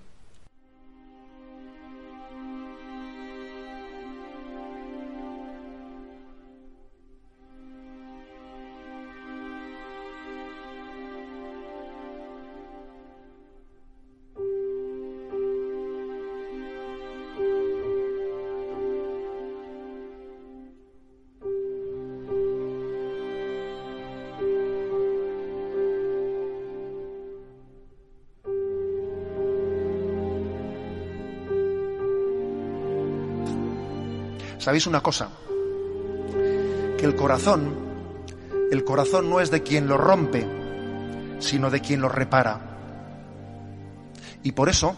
¿Sabéis una cosa? Que el corazón, el corazón no es de quien lo rompe, sino de quien lo repara. Y por eso,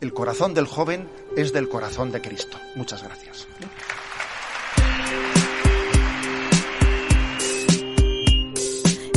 el corazón del joven es del corazón de Cristo. Muchas gracias.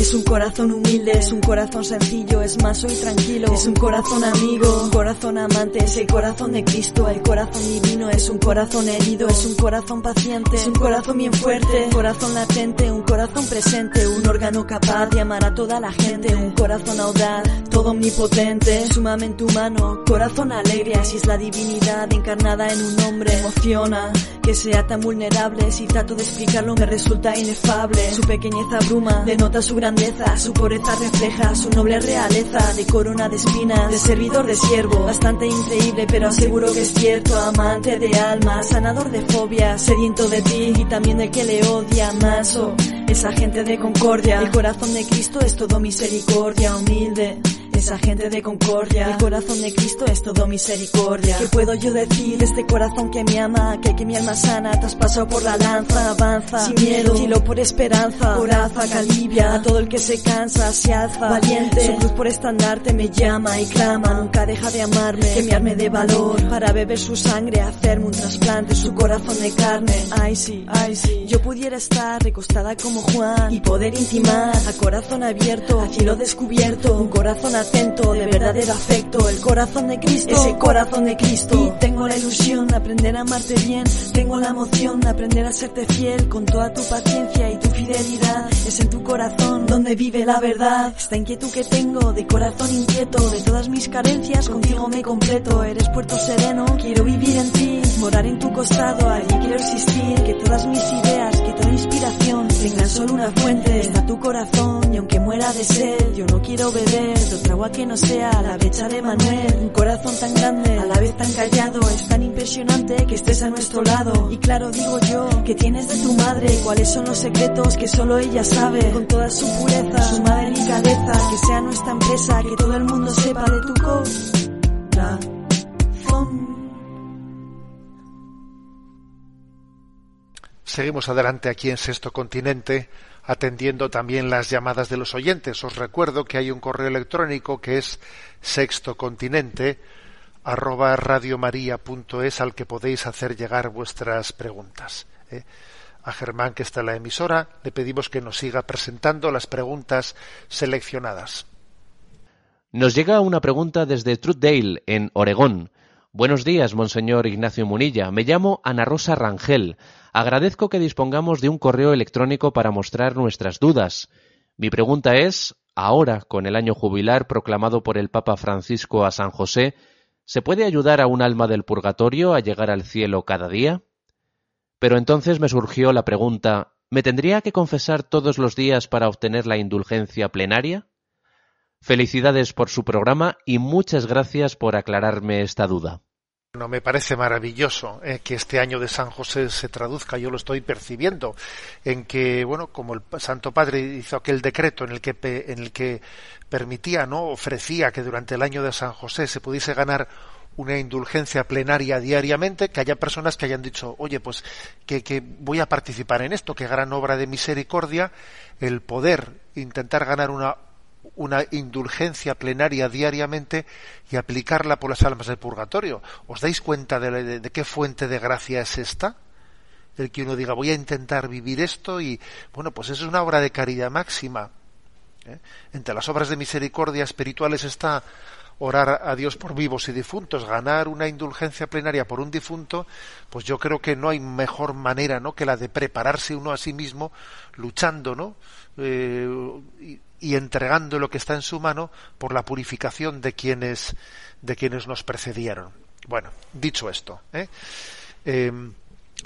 Es un corazón humilde, es un corazón sencillo, es más soy tranquilo, es un corazón amigo, un corazón amante, es el corazón de Cristo, el corazón divino, es un corazón herido, es un corazón paciente, es un corazón bien fuerte, un corazón latente, un corazón presente, un órgano capaz de amar a toda la gente, un corazón audaz, todo omnipotente, sumamente humano, corazón alegre, así es la divinidad encarnada en un hombre, emociona, que sea tan vulnerable, si trato de explicarlo me resulta inefable, su pequeñez abruma, denota su grandeza, su pureza refleja su noble realeza, de corona de espinas, de servidor de siervo, bastante increíble pero aseguro que es cierto, amante de alma, sanador de fobias, sediento de ti y también de que le odia más, oh, esa gente de concordia, el corazón de Cristo es todo misericordia, humilde, esa gente de concordia. El corazón de Cristo es todo misericordia. ¿Qué puedo yo decir de este corazón que me ama? Que, que mi alma sana, traspasado por la lanza, avanza, sin miedo, cielo por esperanza, coraza que alivia a todo el que se cansa, se alza, valiente. Su cruz por estandarte me llama y clama, nunca deja de amarme, que me arme de valor. Para beber su sangre, hacerme un trasplante, su corazón de carne. Ay sí, ay sí, yo pudiera estar recostada como Juan. Y poder intimar a corazón abierto, a cielo descubierto, un corazón atento, de verdadero afecto, el corazón de Cristo, ese corazón de Cristo. Y tengo la ilusión de aprender a amarte bien, tengo la emoción de aprender a serte fiel con toda tu paciencia y tu fidelidad. Es en tu corazón donde vive la verdad. Esta inquietud que tengo de corazón inquieto, de todas mis carencias, contigo me completo. Eres puerto sereno, quiero vivir en ti, morar en tu costado, allí quiero existir. Que todas mis ideas, inspiración tengan solo una fuente. Está tu corazón y aunque muera de sed, yo no quiero beber de otra agua que no sea la brecha de Manuel. Un corazón tan grande, a la vez tan callado, es tan impresionante que estés a nuestro lado. Y claro digo yo, que tienes de tu madre, cuáles son los secretos que solo ella sabe, con toda su pureza, su madre delicadeza, que sea nuestra empresa, que todo el mundo sepa de tu corazón. Seguimos adelante aquí en Sexto Continente, atendiendo también las llamadas de los oyentes. Os recuerdo que hay un correo electrónico que es sextocontinente arroba radiomaria.es al que podéis hacer llegar vuestras preguntas. ¿eh? A Germán, que está en la emisora, le pedimos que nos siga presentando las preguntas seleccionadas. Nos llega una pregunta desde Truthdale, en Oregón. Buenos días, Monseñor Ignacio Munilla. Me llamo Ana Rosa Rangel. Agradezco que dispongamos de un correo electrónico para mostrar nuestras dudas. Mi pregunta es, ahora, con el año jubilar proclamado por el Papa Francisco a San José, ¿se puede ayudar a un alma del purgatorio a llegar al cielo cada día? Pero entonces me surgió la pregunta, ¿me tendría que confesar todos los días para obtener la indulgencia plenaria? Felicidades por su programa y muchas gracias por aclararme esta duda. Bueno, me parece maravilloso eh, que este año de San José se traduzca, yo lo estoy percibiendo, en que, bueno, como el Santo Padre hizo aquel decreto en el que, en el que permitía, ¿no? ofrecía que durante el año de San José se pudiese ganar una indulgencia plenaria diariamente, que haya personas que hayan dicho, oye, pues que, que voy a participar en esto, que gran obra de misericordia, el poder intentar ganar una una indulgencia plenaria diariamente y aplicarla por las almas del purgatorio. ¿Os dais cuenta de, de, qué fuente de gracia es esta? el que uno diga voy a intentar vivir esto y bueno, pues eso es una obra de caridad máxima. ¿eh? Entre las obras de misericordia espirituales está orar a Dios por vivos y difuntos, ganar una indulgencia plenaria por un difunto, pues yo creo que no hay mejor manera, ¿no? que la de prepararse uno a sí mismo, luchando, ¿no? Eh, y, entregando lo que está en su mano por la purificación de quienes de quienes nos precedieron. Bueno, dicho esto, ¿eh? Eh,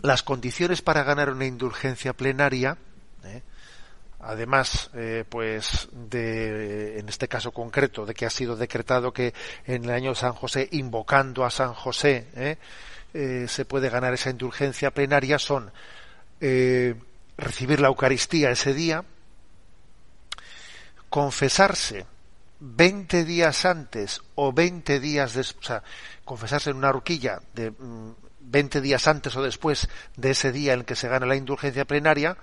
las condiciones para ganar una indulgencia plenaria además pues de en este caso concreto de que ha sido decretado que en el año San José invocando a San José se puede ganar esa indulgencia plenaria son recibir la Eucaristía ese día confesarse 20 días antes o 20 días después, o sea, confesarse en una horquilla de 20 mm, días antes o después de ese día en que se gana la indulgencia plenaria,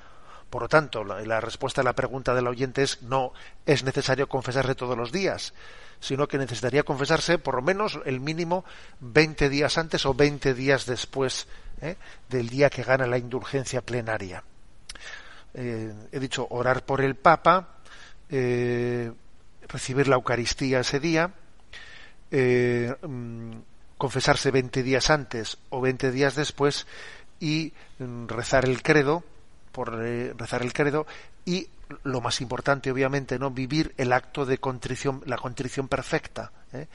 por lo tanto, la, respuesta a la pregunta del oyente es no es necesario confesarse todos los días, sino que necesitaría confesarse por lo menos el mínimo 20 días antes o 20 días después ¿eh? del día que gana la indulgencia plenaria. Eh, he dicho orar por el Papa, eh, recibir la Eucaristía ese día, eh, mm, confesarse 20 días antes o 20 días después y mm, rezar el credo por eh, rezar el credo y lo más importante obviamente no vivir el acto de contrición la contrición perfecta ¿eh?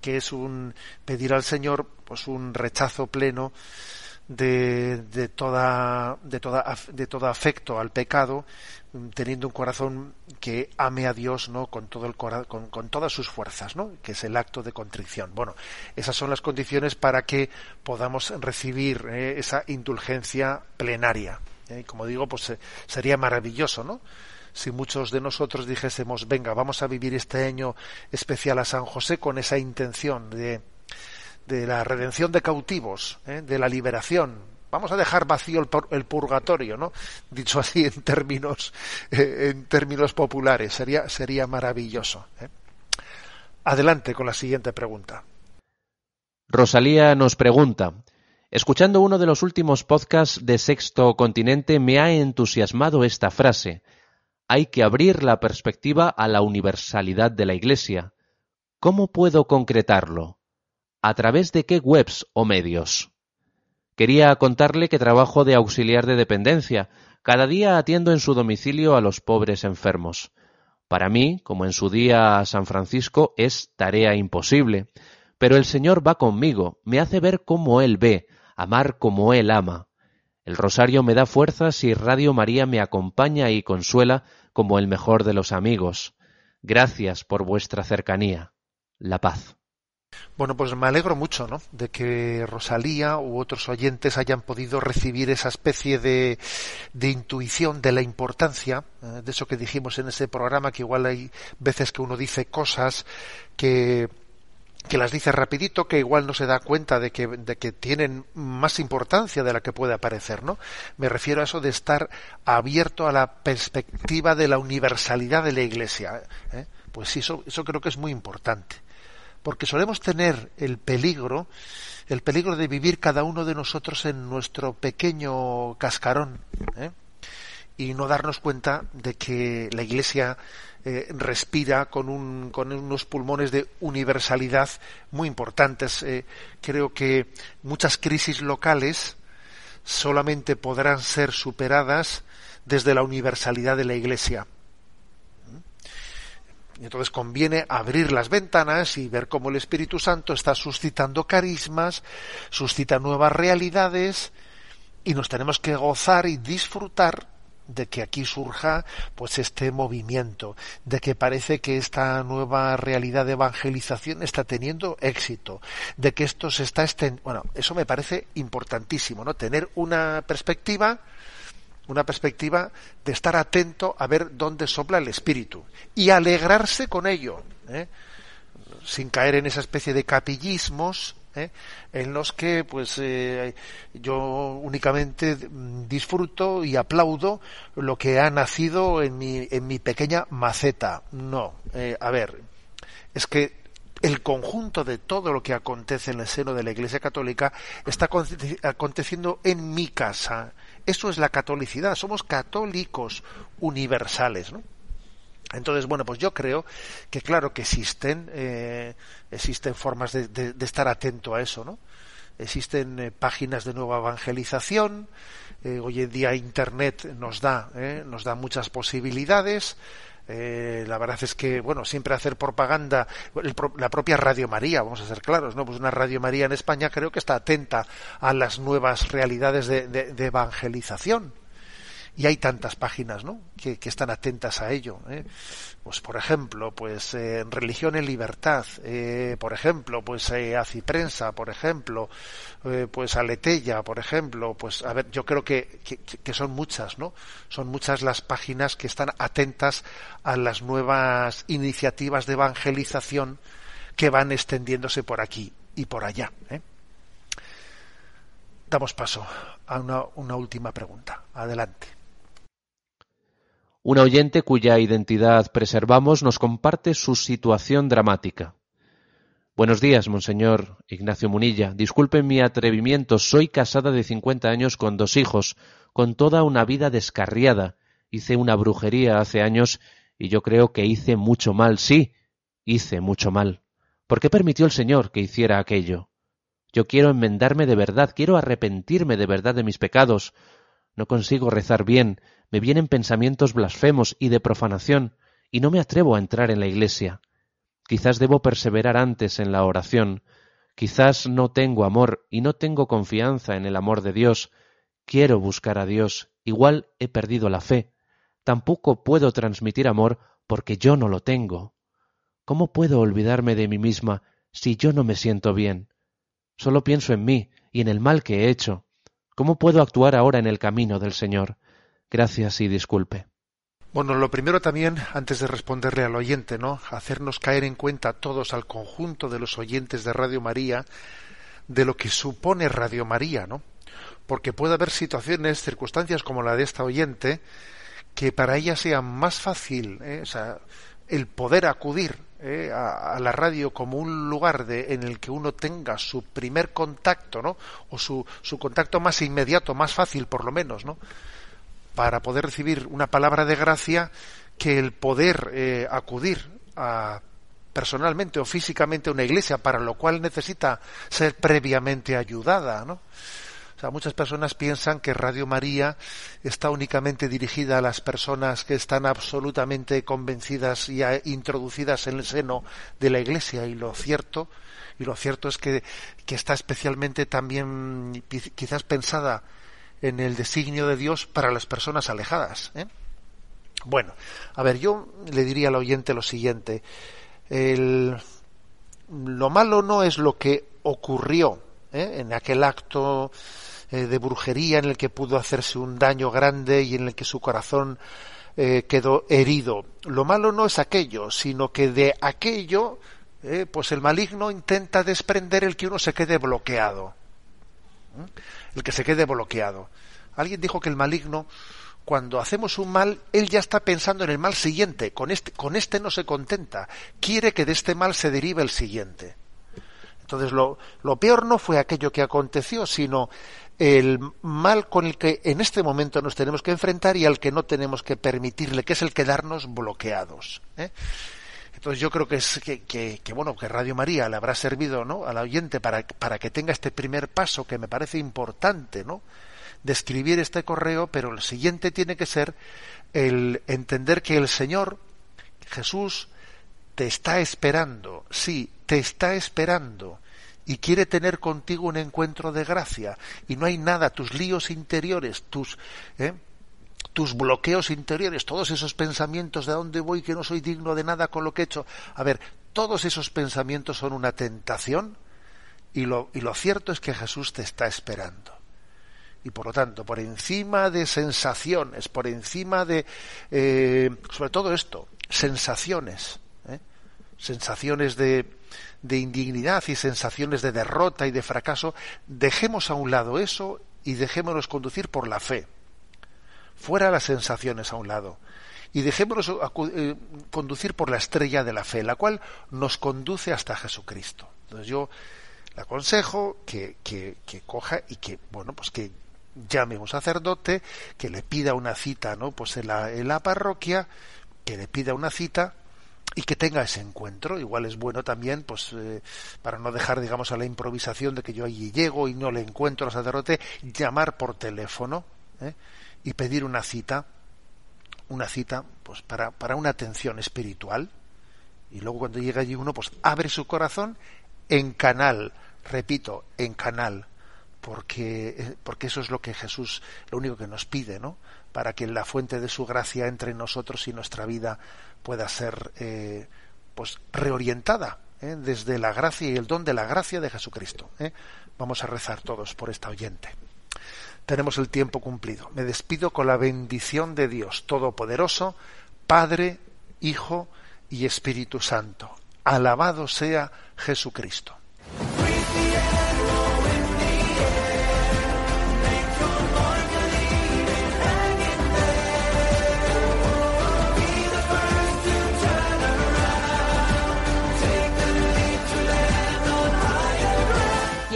que es un pedir al señor pues un rechazo pleno de, de toda de toda de todo afecto al pecado teniendo un corazón que ame a Dios no con todo el con, con, todas sus fuerzas no que es el acto de contrición bueno esas son las condiciones para que podamos recibir eh, esa indulgencia plenaria ¿eh? como digo, pues eh, sería maravilloso, ¿no? Si muchos de nosotros dijésemos, venga, vamos a vivir este año especial a San José con esa intención de, de la redención de cautivos, ¿eh? de la liberación. Vamos a dejar vacío el, el purgatorio, ¿no? Dicho así en términos, eh, en términos populares, sería, sería maravilloso. ¿eh? Adelante con la siguiente pregunta. Rosalía nos pregunta, Escuchando uno de los últimos podcasts de Sexto Continente me ha entusiasmado esta frase. Hay que abrir la perspectiva a la universalidad de la Iglesia. ¿Cómo puedo concretarlo? ¿A través de qué webs o medios? Quería contarle que trabajo de auxiliar de dependencia. Cada día atiendo en su domicilio a los pobres enfermos. Para mí, como en su día a San Francisco, es tarea imposible. Pero el Señor va conmigo, me hace ver cómo Él ve, amar como Él ama. El rosario me da fuerzas y Radio María me acompaña y consuela como el mejor de los amigos. Gracias por vuestra cercanía. La paz. Bueno, pues me alegro mucho, ¿no? De que Rosalía u otros oyentes hayan podido recibir esa especie de, de intuición de la importancia, eh, de eso que dijimos en ese programa, que igual hay veces que uno dice cosas que que las dice rapidito, que igual no se da cuenta de que, de que tienen más importancia de la que puede aparecer, ¿no? Me refiero a eso de estar abierto a la perspectiva de la universalidad de la Iglesia. ¿eh? Pues sí, eso, eso creo que es muy importante. Porque solemos tener el peligro, el peligro de vivir cada uno de nosotros en nuestro pequeño cascarón, ¿eh? y no darnos cuenta de que la Iglesia eh, respira con, un, con unos pulmones de universalidad muy importantes. Eh, creo que muchas crisis locales solamente podrán ser superadas desde la universalidad de la Iglesia. Entonces conviene abrir las ventanas y ver cómo el Espíritu Santo está suscitando carismas, suscita nuevas realidades, y nos tenemos que gozar y disfrutar de que aquí surja pues este movimiento, de que parece que esta nueva realidad de evangelización está teniendo éxito, de que esto se está extendiendo. Bueno, eso me parece importantísimo, ¿no? Tener una perspectiva, una perspectiva de estar atento a ver dónde sopla el espíritu y alegrarse con ello, ¿eh? sin caer en esa especie de capillismos ¿eh? en los que pues eh, yo únicamente disfruto y aplaudo lo que ha nacido en mi, en mi pequeña maceta. No, eh, a ver, es que el conjunto de todo lo que acontece en el seno de la Iglesia Católica está aconteciendo en mi casa. Eso es la catolicidad, somos católicos universales, ¿no? Entonces, bueno, pues yo creo que claro que existen, eh, existen formas de, estar atento a eso, ¿no? Existen eh, páginas de nueva evangelización, eh, hoy en día Internet nos da, nos da muchas posibilidades, eh, la verdad es que, bueno, siempre hacer propaganda, la propia Radio María, vamos a ser claros, ¿no? Pues una Radio María en España creo que está atenta a las nuevas realidades de evangelización y hay tantas páginas ¿no? que, están atentas a ello ¿eh? pues por ejemplo pues eh, religión en libertad eh, por ejemplo pues eh, Aciprensa por ejemplo pues Aletella por ejemplo pues a ver yo creo que, que, que, son muchas no son muchas las páginas que están atentas a las nuevas iniciativas de evangelización que van extendiéndose por aquí y por allá damos paso a una, una última pregunta adelante un oyente cuya identidad preservamos nos comparte su situación dramática. Buenos días, Monseñor Ignacio Munilla. Disculpe mi atrevimiento. Soy casada de cincuenta años con dos hijos, con toda una vida descarriada. Hice una brujería hace años y yo creo que hice mucho mal. Sí, hice mucho mal. ¿Por qué permitió el Señor que hiciera aquello? Yo quiero enmendarme de verdad, quiero arrepentirme de verdad de mis pecados. No consigo rezar bien, me vienen pensamientos blasfemos y de profanación, y no me atrevo a entrar en la iglesia. Quizás debo perseverar antes en la oración, quizás no tengo amor y no tengo confianza en el amor de Dios, quiero buscar a Dios, igual he perdido la fe, tampoco puedo transmitir amor porque yo no lo tengo. ¿Cómo puedo olvidarme de mí misma si yo no me siento bien? Solo pienso en mí y en el mal que he hecho. ¿Cómo puedo actuar ahora en el camino del Señor? Gracias y disculpe. Bueno, lo primero también, antes de responderle al oyente, ¿no? Hacernos caer en cuenta todos al conjunto de los oyentes de Radio María de lo que supone Radio María, ¿no? Porque puede haber situaciones, circunstancias como la de esta oyente, que para ella sea más fácil, ¿eh? o sea, el poder acudir ¿eh? a, la radio como un lugar de, en el que uno tenga su primer contacto, ¿no? O su, su contacto más inmediato, más fácil, por lo menos, ¿no? para poder recibir una palabra de gracia que el poder eh, acudir a, personalmente o físicamente a una iglesia, para lo cual necesita ser previamente ayudada, ¿no? O sea, muchas personas piensan que Radio María está únicamente dirigida a las personas que están absolutamente convencidas y introducidas en el seno de la Iglesia y lo cierto y lo cierto es que, que está especialmente también quizás pensada en el designio de Dios para las personas alejadas. ¿eh? Bueno, a ver, yo le diría al oyente lo siguiente. El, lo malo no es lo que ocurrió ¿eh? en aquel acto eh, de brujería en el que pudo hacerse un daño grande y en el que su corazón quedó herido. Lo malo no es aquello, sino que de aquello, pues el maligno intenta desprender el que uno se quede bloqueado el que se quede bloqueado. Alguien dijo que el maligno, cuando hacemos un mal, él ya está pensando en el mal siguiente. Con este, con este no se contenta. Quiere que de este mal se derive el siguiente. Entonces, lo, peor no fue aquello que aconteció, sino el mal con el que en este momento nos tenemos que enfrentar y al que no tenemos que permitirle, que es el quedarnos bloqueados. ¿eh? Entonces yo creo que es que, bueno que Radio María le habrá servido ¿no? al oyente para, para que tenga este primer paso que me parece importante, ¿no? de escribir este correo, pero el siguiente tiene que ser el entender que el Señor, Jesús, te está esperando, sí, te está esperando y quiere tener contigo un encuentro de gracia y no hay nada, tus líos interiores, tus, ¿eh? tus bloqueos interiores, todos esos pensamientos de dónde voy, que no soy digno de nada con lo que he hecho. A ver, todos esos pensamientos son una tentación y lo, y lo cierto es que Jesús te está esperando. Y por lo tanto, por encima de sensaciones, por encima de, eh, sobre todo esto, sensaciones, ¿eh? sensaciones de, de indignidad y sensaciones de derrota y de fracaso, dejemos a un lado eso y dejémonos conducir por la fe fuera las sensaciones a un lado y dejémonos eh, conducir por la estrella de la fe, la cual nos conduce hasta Jesucristo. Entonces yo le aconsejo que, que, coja y que, bueno, pues que llame a un sacerdote, que le pida una cita, ¿no? Pues en la, en la parroquia, que le pida una cita y que tenga ese encuentro. Igual es bueno también, pues, eh, para no dejar, digamos, a la improvisación de que yo allí llego y no le encuentro al sacerdote, llamar por teléfono ¿eh? y pedir una cita, una cita, pues, para, para una atención espiritual. Y luego cuando llega allí uno, pues, abre su corazón en canal, repito, en canal, porque, eh, porque eso es lo que Jesús, lo único que nos pide, ¿no? Para que la fuente de su gracia entre nosotros y nuestra vida pueda ser eh, pues reorientada ¿eh? desde la gracia y el don de la gracia de Jesucristo. ¿eh? Vamos a rezar todos por esta oyente. Tenemos el tiempo cumplido. Me despido con la bendición de Dios Todopoderoso, Padre, Hijo y Espíritu Santo. Alabado sea Jesucristo.